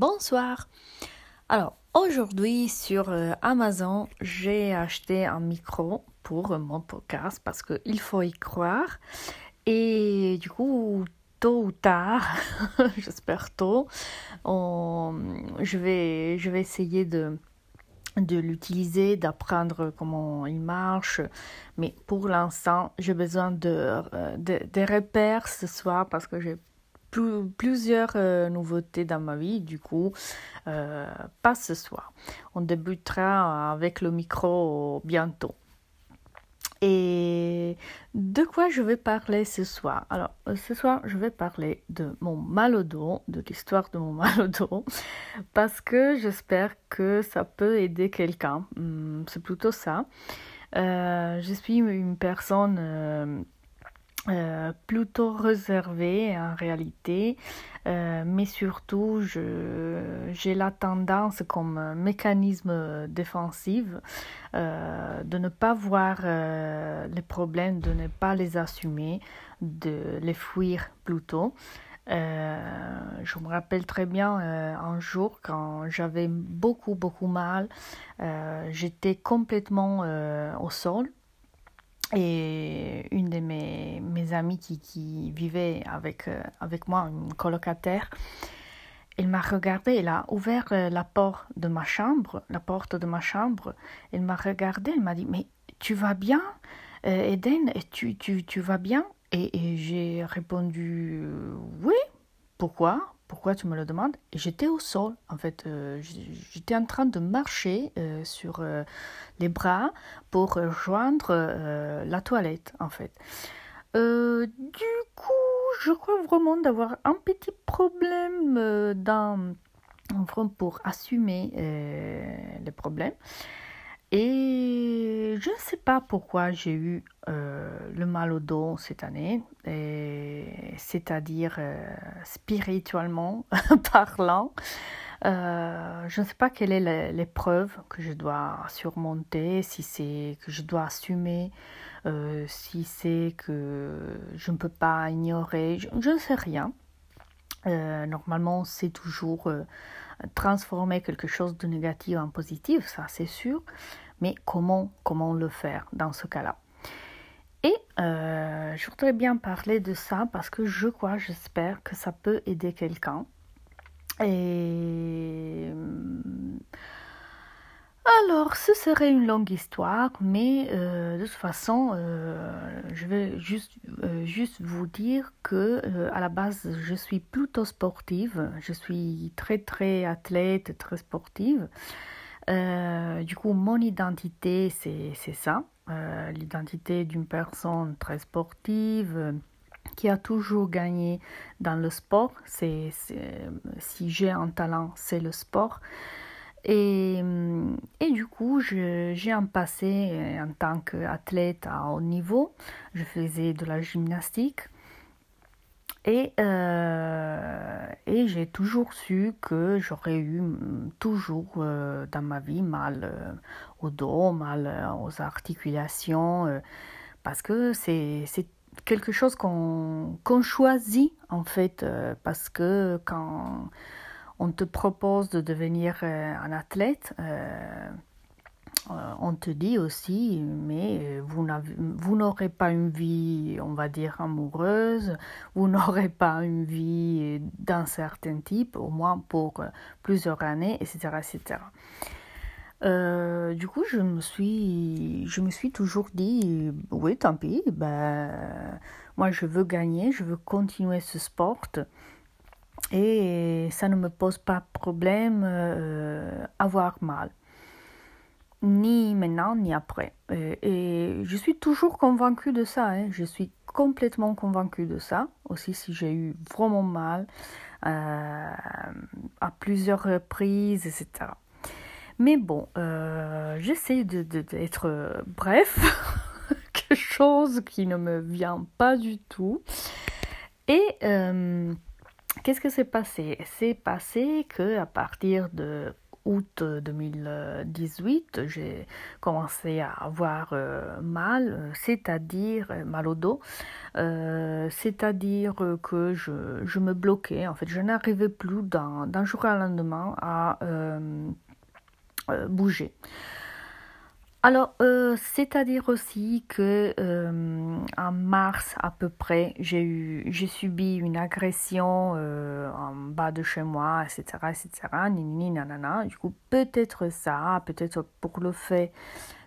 Bonsoir. Alors, aujourd'hui sur euh, Amazon, j'ai acheté un micro pour mon podcast parce qu'il faut y croire. Et du coup, tôt ou tard, j'espère tôt, je, vais, je vais essayer de l'utiliser, d'apprendre comment il marche. Mais pour l'instant, j'ai besoin de, euh, repères ce soir parce que j'ai plusieurs euh, nouveautés dans ma vie, du coup, euh, pas ce soir. On débutera avec le micro bientôt. Et de quoi je vais parler ce soir? Alors, euh, ce soir, je vais parler de mon mal au dos, de l'histoire de mon mal au dos, parce que j'espère que ça peut aider quelqu'un. Hmm, c'est plutôt ça. je suis une personne euh, plutôt réservé en réalité, euh, mais surtout j'ai la tendance comme mécanisme défensif euh, de ne pas voir les problèmes, de ne pas les assumer, de les fuir plutôt. je me rappelle très bien un jour quand j'avais beaucoup beaucoup mal, j'étais complètement au sol et une de mes, mes amies qui, qui vivait avec, euh, avec moi, une colocataire, elle m'a regardé, elle a ouvert euh, la porte de ma chambre, la porte de ma chambre. Elle m'a regardé, elle m'a dit Mais tu vas bien, euh, Eden? Tu, tu, tu vas bien? Et, et j'ai répondu Oui, pourquoi? Pourquoi tu me le demandes? J'étais au sol, en fait. Euh, j'étais en train de marcher euh, sur euh, les bras pour rejoindre la toilette, en fait. du coup, je crois vraiment d'avoir un petit problème pour assumer les problèmes. Et je ne sais pas pourquoi j'ai eu euh, le mal au dos cette année, c'est-à-dire euh, spirituellement parlant. Euh, je ne sais pas quelle est l'épreuve que je dois surmonter, si c'est que je dois assumer, si c'est que je ne peux pas ignorer, je, je ne sais rien. normalement, c'est toujours transformer quelque chose de négatif en positif, ça c'est sûr, mais comment, comment le faire dans ce cas-là? Et euh, je voudrais bien parler de ça parce que je crois, j'espère que ça peut aider quelqu'un. Alors, ce serait une longue histoire, mais euh, de toute façon, euh, je vais juste, euh, juste vous dire que à la base, je suis plutôt sportive. Je suis très très athlète, très sportive. du coup, mon identité, c'est ça. L'identité d'une personne très sportive qui a toujours gagné dans le sport. Si j'ai un talent, c'est le sport. Et, et, du coup, j'ai un passé euh, en tant qu'athlète à haut niveau. Je faisais de la gymnastique. Et, euh, j'ai toujours su que j'aurais eu toujours euh, dans ma vie mal au dos, mal aux articulations, parce que c'est quelque chose qu'on choisit en fait, parce que quand on te propose de devenir euh, un athlète, euh, euh, on te dit aussi, mais vous n'aurez pas une vie, on va dire, amoureuse, vous n'aurez pas une vie d'un certain type, au moins pour plusieurs années, etc. etc. du coup, je me suis, je me suis toujours dit, oui, tant pis, ben, moi je veux gagner, je veux continuer ce sport et ça ne me pose pas de problème euh, avoir mal, ni maintenant ni après. Euh, et, je suis toujours convaincue de ça, hein. je suis complètement convaincue de ça, aussi si j'ai eu vraiment mal euh, à plusieurs reprises, etc. Mais bon, j'essaie d'être de, bref, quelque chose qui ne me vient pas du tout. Et Qu'est-ce que s'est passé? C'est passé que à partir de août 2018, j'ai commencé à avoir mal, c'est-à-dire mal au dos, c'est-à-dire que je, je, me bloquais, en fait, je n'arrivais plus d'un jour à lendemain à bouger. Alors, euh, c'est-à-dire aussi que euh, en mars à peu près, j'ai eu, j'ai subi une agression euh, en bas de chez moi, etc., etc. Nini, nanana. Du coup, peut-être ça, peut-être pour le fait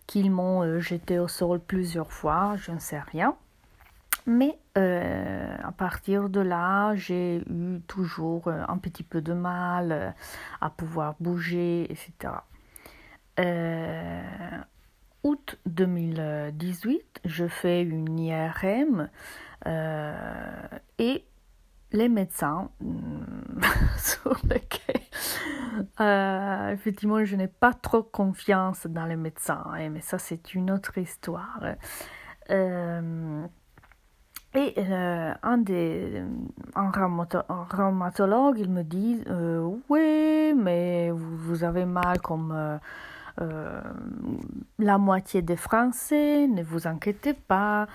qu'ils m'ont jeté au sol plusieurs fois, je ne sais rien. Mais à partir de là, j'ai eu toujours un petit peu de mal à pouvoir bouger, etc août 2018, je fais une IRM euh, et les médecins sur lesquels euh, effectivement je n'ai pas trop confiance dans les médecins, hein, mais ça c'est une autre histoire. Euh, et un des un, rhumatologue, il me dit oui mais vous, avez mal comme euh, la moitié des Français, ne vous inquiétez pas,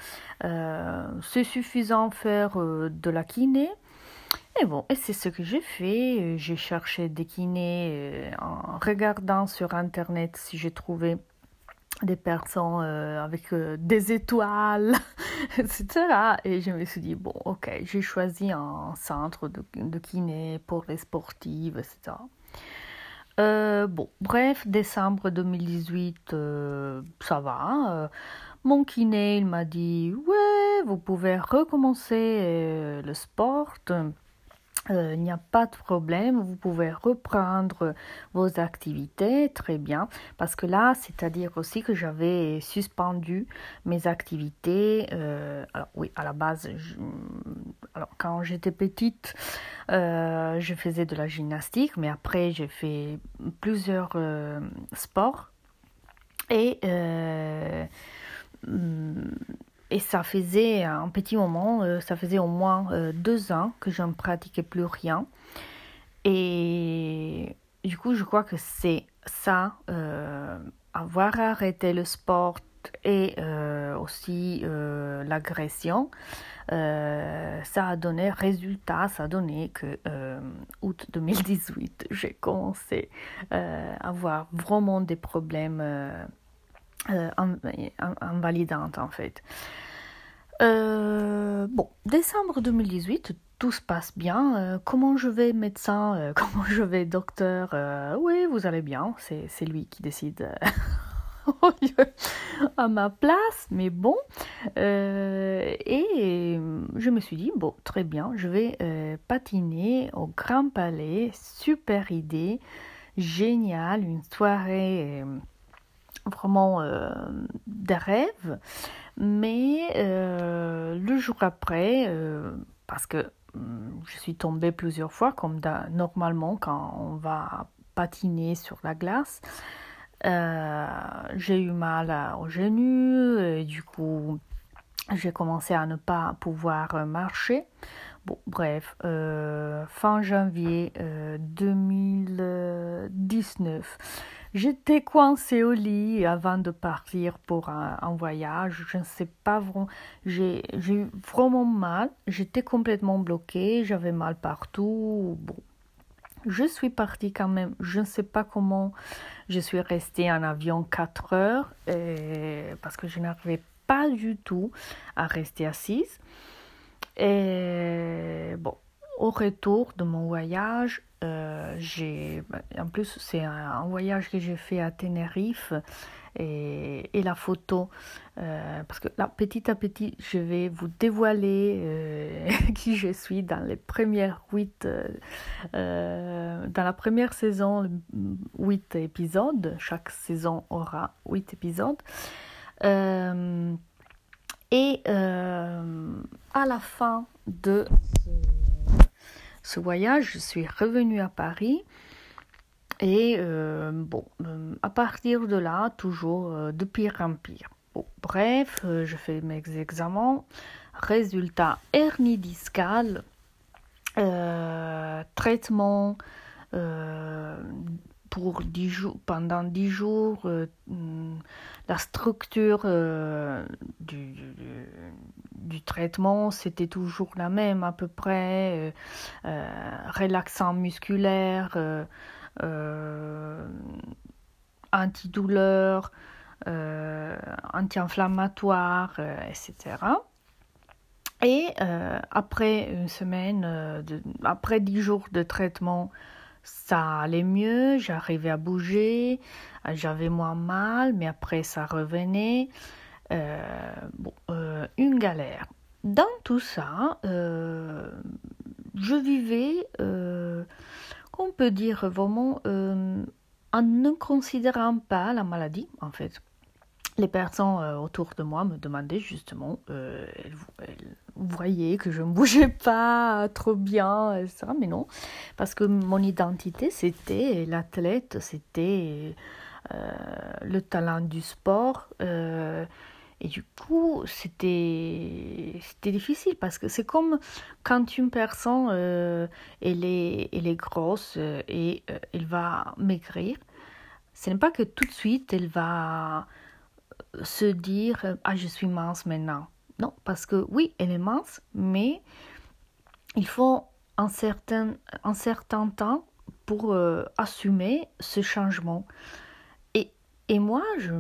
euh, c'est suffisant faire euh, de la kiné. Et bon, et c'est ce que j'ai fait. J'ai cherché des kinés en regardant sur internet si j'ai trouvé des personnes avec des étoiles, etc. Et je me suis dit, bon, ok, j'ai choisi un centre de, de kiné pour les sportives, etc. Euh, bon, bref, décembre 2018, euh, ça va. Euh, mon kiné, il m'a dit, ouais, vous pouvez recommencer le sport. Euh, il n'y a pas de problème, vous pouvez reprendre vos activités, très bien, parce que là, c'est-à-dire aussi que j'avais suspendu mes activités. Euh, alors oui, à la base, alors, quand j'étais petite, euh, je faisais de la gymnastique, mais après, j'ai fait plusieurs sports. Et et ça faisait un petit moment, euh, ça faisait au moins euh, deux ans que je ne pratiquais plus rien. Et du coup, je crois que c'est ça, euh, avoir arrêté le sport et aussi l'agression, ça a donné résultat, ça a donné que août 2018, j'ai commencé à avoir vraiment des problèmes euh, invalidante en fait. Euh, bon, décembre 2018, tout se passe bien. Euh, comment je vais médecin, comment je vais docteur, oui, vous allez bien, c'est lui qui décide à ma place, mais bon. et je me suis dit, bon, très bien, je vais patiner au Grand Palais, super idée, génial, une soirée vraiment euh, des rêves. Mais euh, le jour après, euh, parce que hum, je suis tombée plusieurs fois, comme normalement quand on va patiner sur la glace, j'ai eu mal au genou et du coup j'ai commencé à ne pas pouvoir marcher. Bon, bref, fin janvier 2019, J'étais coincée au lit avant de partir pour un, voyage. Je ne sais pas vraiment. J'ai eu vraiment mal. J'étais complètement bloquée. J'avais mal partout. Bon. Je suis partie quand même. Je ne sais pas comment. Je suis restée en avion 4 heures parce que je n'arrivais pas du tout à rester assise. Et bon, au retour de mon voyage, euh, j'ai, en plus, c'est un, voyage que j'ai fait à Tenerife et, la photo, euh, parce que là, petit à petit, je vais vous dévoiler euh, qui je suis dans les premières dans la première saison, huit épisodes. Chaque saison aura huit épisodes. et à la fin de ce voyage, je suis revenue à Paris. Et euh, bon, euh, à partir de là, toujours euh, de pire en pire. bref, je fais mes examens. Résultat, hernie discale, traitement pour dix jours, pendant dix jours, euh, la structure euh, du, du, traitement, c'était toujours la même à peu près, relaxant musculaire, antidouleur, anti-inflammatoire, etc. Et après une semaine, après dix jours de traitement, ça allait mieux, j'arrivais à bouger, j'avais moins mal, mais après ça revenait. Euh, bon, euh, une galère. Dans tout ça, euh, je vivais, on peut dire vraiment, en ne considérant pas la maladie, en fait les personnes euh, autour de moi me demandaient justement, euh, elles, voyaient que je ne bougeais pas trop bien, etc. Mais non, parce que mon identité, c'était l'athlète, c'était euh, le talent du sport. et du coup, c'était difficile parce que c'est comme quand une personne, elle, est, elle est grosse et elle va maigrir. Ce n'est pas que tout de suite, elle va se dire ah je suis mince maintenant. Non, parce que oui, elle est mince, mais il faut un certain, un certain temps pour euh, assumer ce changement. Et, et moi, je,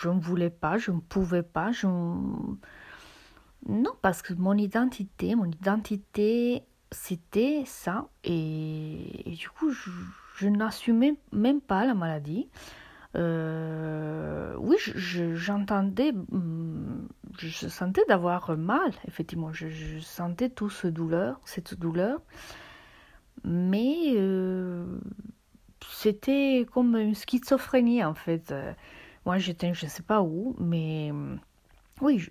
je ne voulais pas, je ne pouvais pas, je... Non, parce que mon identité, mon identité, c'était ça. Et, du coup, je n'assumais même pas la maladie. Euh, oui, j'entendais, mm, je, sentais d'avoir mal, effectivement, je, sentais toute ce douleur, cette douleur, mais euh, c'était comme une schizophrénie en fait. Moi, j'étais, je ne sais pas où, mais oui,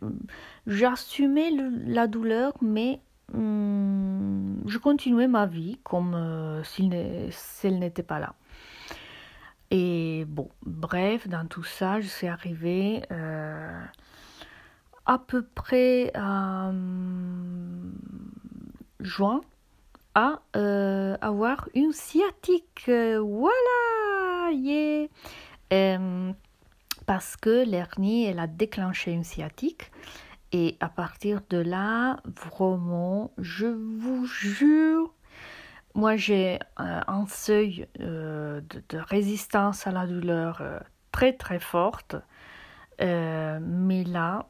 j'assumais la douleur, mais mm, je continuais ma vie comme euh, si elle n'était pas là. Et bon, bref, dans tout ça, je suis arrivée euh, à peu près à hum, juin à euh, avoir une sciatique. Voilà, yeah. Euh, parce que l'hernie, elle a déclenché une sciatique. Et à partir de là, vraiment, je vous jure, moi, j'ai euh, un seuil euh, de, résistance à la douleur euh, très très forte, mais là,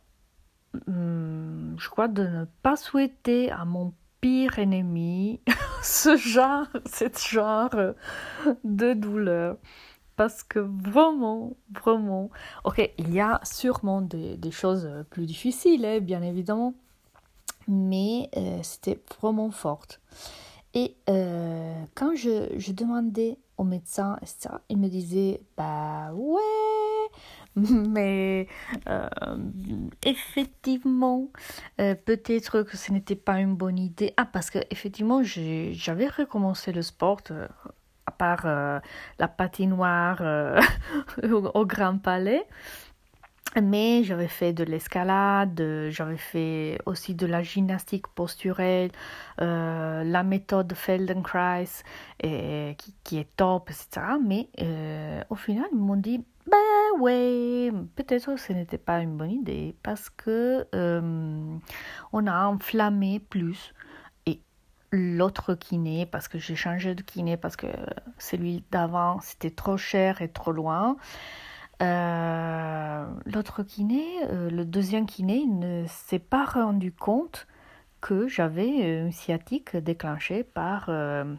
hmm, je crois de ne pas souhaiter à mon pire ennemi ce genre, cette genre de douleur. Parce que vraiment, vraiment, ok, il y a sûrement des, choses plus difficiles, hein, bien évidemment, mais c'était vraiment forte. Et euh, quand je, je, demandais au médecin, etc., il me disait Bah ouais, mais euh, effectivement, euh, peut-être que ce n'était pas une bonne idée. Ah, parce que effectivement, j'avais recommencé le sport. à part la patinoire au Grand Palais, mais j'avais fait de l'escalade, j'avais fait aussi de la gymnastique posturelle, euh, la méthode Feldenkrais qui, est top, etc. Mais euh, au final, ils m'ont dit, ben ouais, peut-être que ce n'était pas une bonne idée parce que euh, on a enflammé plus. Et l'autre kiné, parce que j'ai changé de kiné, parce que celui d'avant, c'était trop cher et trop loin. Euh, l'autre kiné, euh, le deuxième kiné, ne s'est pas rendu compte que j'avais une sciatique déclenchée par euh,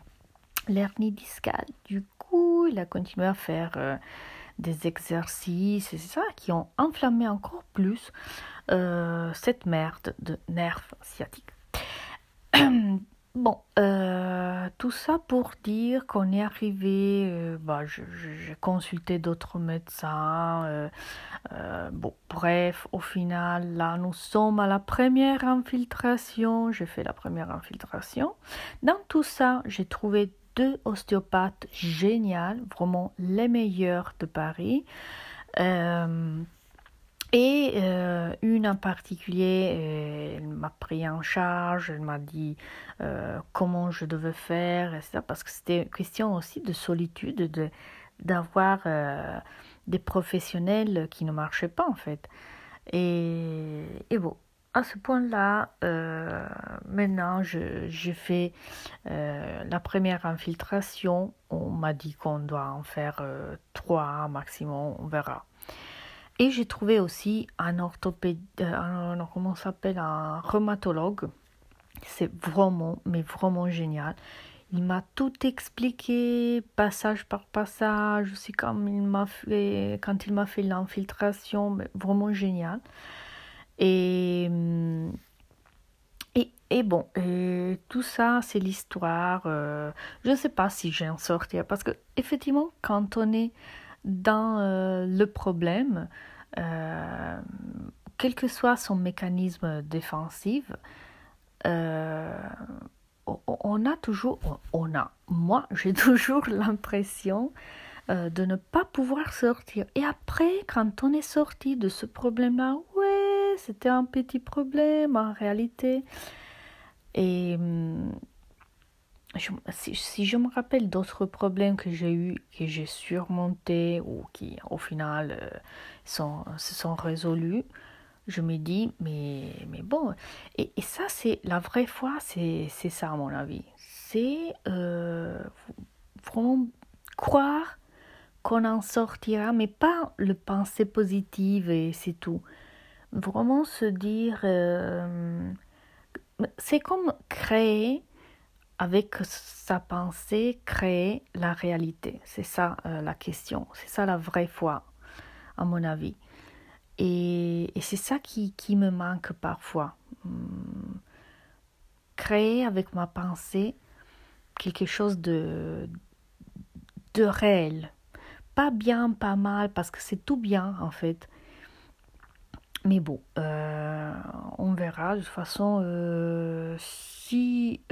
l'hernie discale. Du coup, il a continué à faire des exercices, et ça, qui ont enflammé encore plus cette merde de nerfs sciatiques. Bon, euh, tout ça pour dire qu'on est arrivé, euh, bah, j'ai consulté d'autres médecins. Euh, bref, au final, là, nous sommes à la première infiltration. J'ai fait la première infiltration. Dans tout ça, j'ai trouvé deux ostéopathes géniales, vraiment les meilleurs de Paris. Et euh, une en particulier, euh, elle m'a pris en charge, elle m'a dit euh, comment je devais faire, etc. Parce que c'était question aussi de solitude, de, d'avoir des professionnels qui ne marchaient pas en fait. Et, et bon, à ce point-là, maintenant, j'ai fait la première infiltration. On m'a dit qu'on doit en faire trois maximum, on verra. Et j'ai trouvé aussi un orthopédie, un, comment s'appelle, un rhumatologue. C'est vraiment, mais vraiment génial. Il m'a tout expliqué, passage par passage, aussi comme il m'a fait, quand il m'a fait l'infiltration, vraiment génial. Et, et, et bon, tout ça, c'est l'histoire. Euh, je ne sais pas si j'ai en sortir parce que effectivement, quand on est dans euh, le problème, euh, quel que soit son mécanisme défensif, on a toujours, on a, moi j'ai toujours l'impression de ne pas pouvoir sortir. Et après, quand on est sorti de ce problème-là, ouais, c'était un petit problème en réalité. Et hum, si, je me rappelle d'autres problèmes que j'ai eu, que j'ai surmontés ou qui au final euh, sont, se sont résolus, je me dis, mais, mais bon, et, ça c'est la vraie foi, c'est ça à mon avis. C'est euh, vraiment croire qu'on en sortira, mais pas le penser positive et c'est tout vraiment se dire, euh, c'est comme créer avec sa pensée, créer la réalité. C'est ça euh, la question, c'est ça la vraie foi, à mon avis. Et, c'est ça qui, me manque parfois. Hmm. Créer avec ma pensée quelque chose de, de réel. Pas bien, pas mal, parce que c'est tout bien en fait. Mais bon, euh, on verra. De toute façon, euh, si,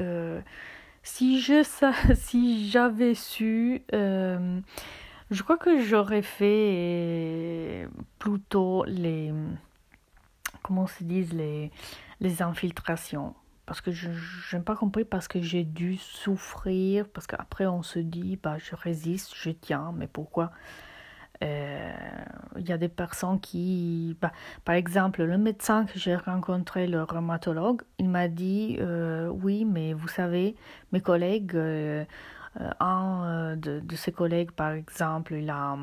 si je si j'avais su, je crois que j'aurais fait plutôt les comment se disent les les infiltrations. Parce que je n'ai pas compris parce que j'ai dû souffrir parce qu'après on se dit bah je résiste je tiens mais pourquoi? euh, il y a des personnes qui, bah, par exemple, le médecin que j'ai rencontré, le rhumatologue, il m'a dit euh, oui, mais vous savez, mes collègues, euh, un de, de, ses collègues, par exemple, il a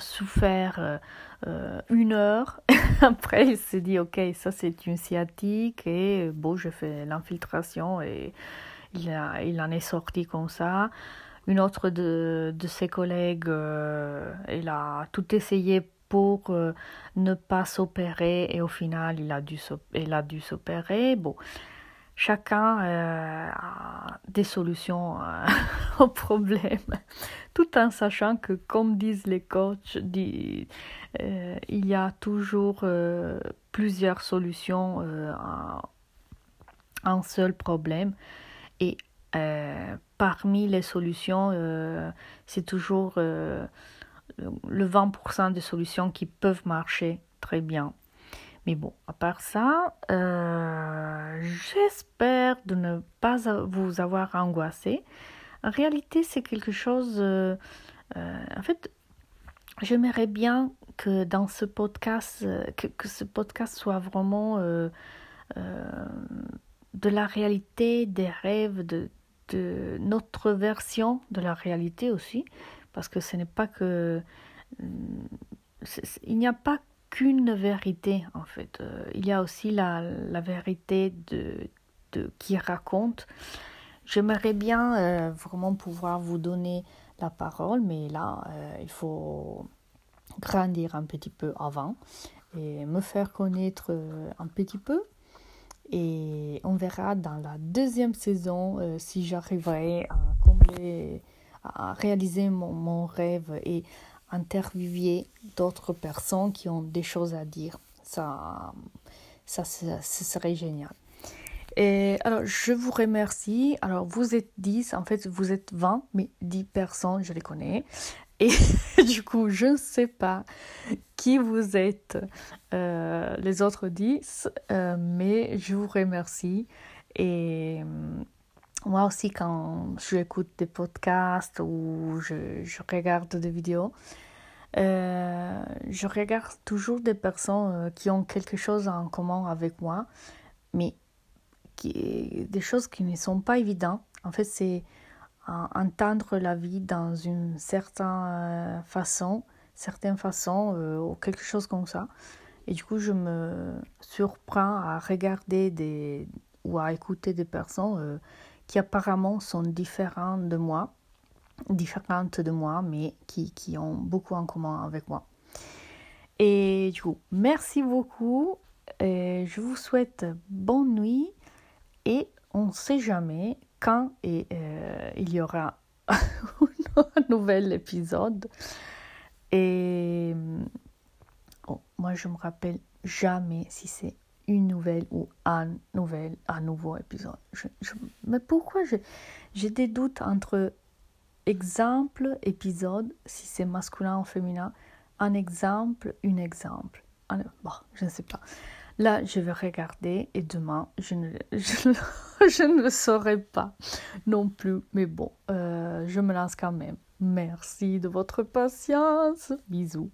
souffert une heure. Après, il s'est dit ok, ça c'est une sciatique et bon, je fais l'infiltration et il, a, il en est sorti comme ça. Une autre de, de ses collègues, euh, elle a tout essayé pour euh, ne pas s'opérer et au final, il a dû, elle a dû s'opérer. Bon, chacun euh, a des solutions au problème, tout en sachant que, comme disent les coachs, il y a toujours plusieurs solutions à un seul problème. Et parmi les solutions, euh, c'est toujours euh, le 20% des solutions qui peuvent marcher très bien. Mais bon, à part ça, euh, j'espère de ne pas vous avoir angoissé. En réalité, c'est quelque chose... en fait, j'aimerais bien que dans ce podcast, que, que, ce podcast soit vraiment de la réalité, des rêves, de, notre version de la réalité aussi, parce que ce n'est pas que... Il n'y a pas qu'une vérité en fait. Euh, il y a aussi la, la vérité de, de, qui raconte. J'aimerais bien euh, vraiment pouvoir vous donner la parole, mais là, euh, il faut grandir un petit peu avant et me faire connaître un petit peu et on verra dans la deuxième saison euh, si j'arriverai à combler, à réaliser mon, mon rêve et interviewer d'autres personnes qui ont des choses à dire. Ça, ça, ça, serait génial. Et alors, je vous remercie. Alors, vous êtes 10, en fait, vous êtes 20, mais 10 personnes, je les connais. Et du coup, je ne sais pas qui vous êtes, euh, les autres 10, euh, mais je vous remercie. Et, moi aussi, quand j'écoute des podcasts ou je, regarde des vidéos, euh, je regarde toujours des personnes euh, qui ont quelque chose en commun avec moi, mais qui, des choses qui ne sont pas évidentes. En fait, c'est entendre la vie dans une certaine euh, façon, certaine façon ou quelque chose comme ça. Et du coup, je me surprends à regarder des, ou à écouter des personnes qui apparemment sont différentes de moi, différentes de moi, mais qui, qui ont beaucoup en commun avec moi. Et du coup, merci beaucoup. Et je vous souhaite bonne nuit et on ne sait jamais quand et, euh, il y aura un nouvel épisode. Et oh, moi, je me rappelle jamais si c'est une nouvelle ou un nouvel, un nouveau épisode. Mais pourquoi j'ai des doutes entre exemple, épisode, si c'est masculin ou féminin, un exemple, une exemple. Bon, je ne sais pas. Là, je vais regarder et demain, je ne, je, ne le saurai pas non plus. Mais bon, euh, je me lance quand même. Merci de votre patience. Bisous.